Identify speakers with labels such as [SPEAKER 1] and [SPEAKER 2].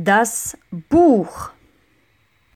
[SPEAKER 1] Das Buch.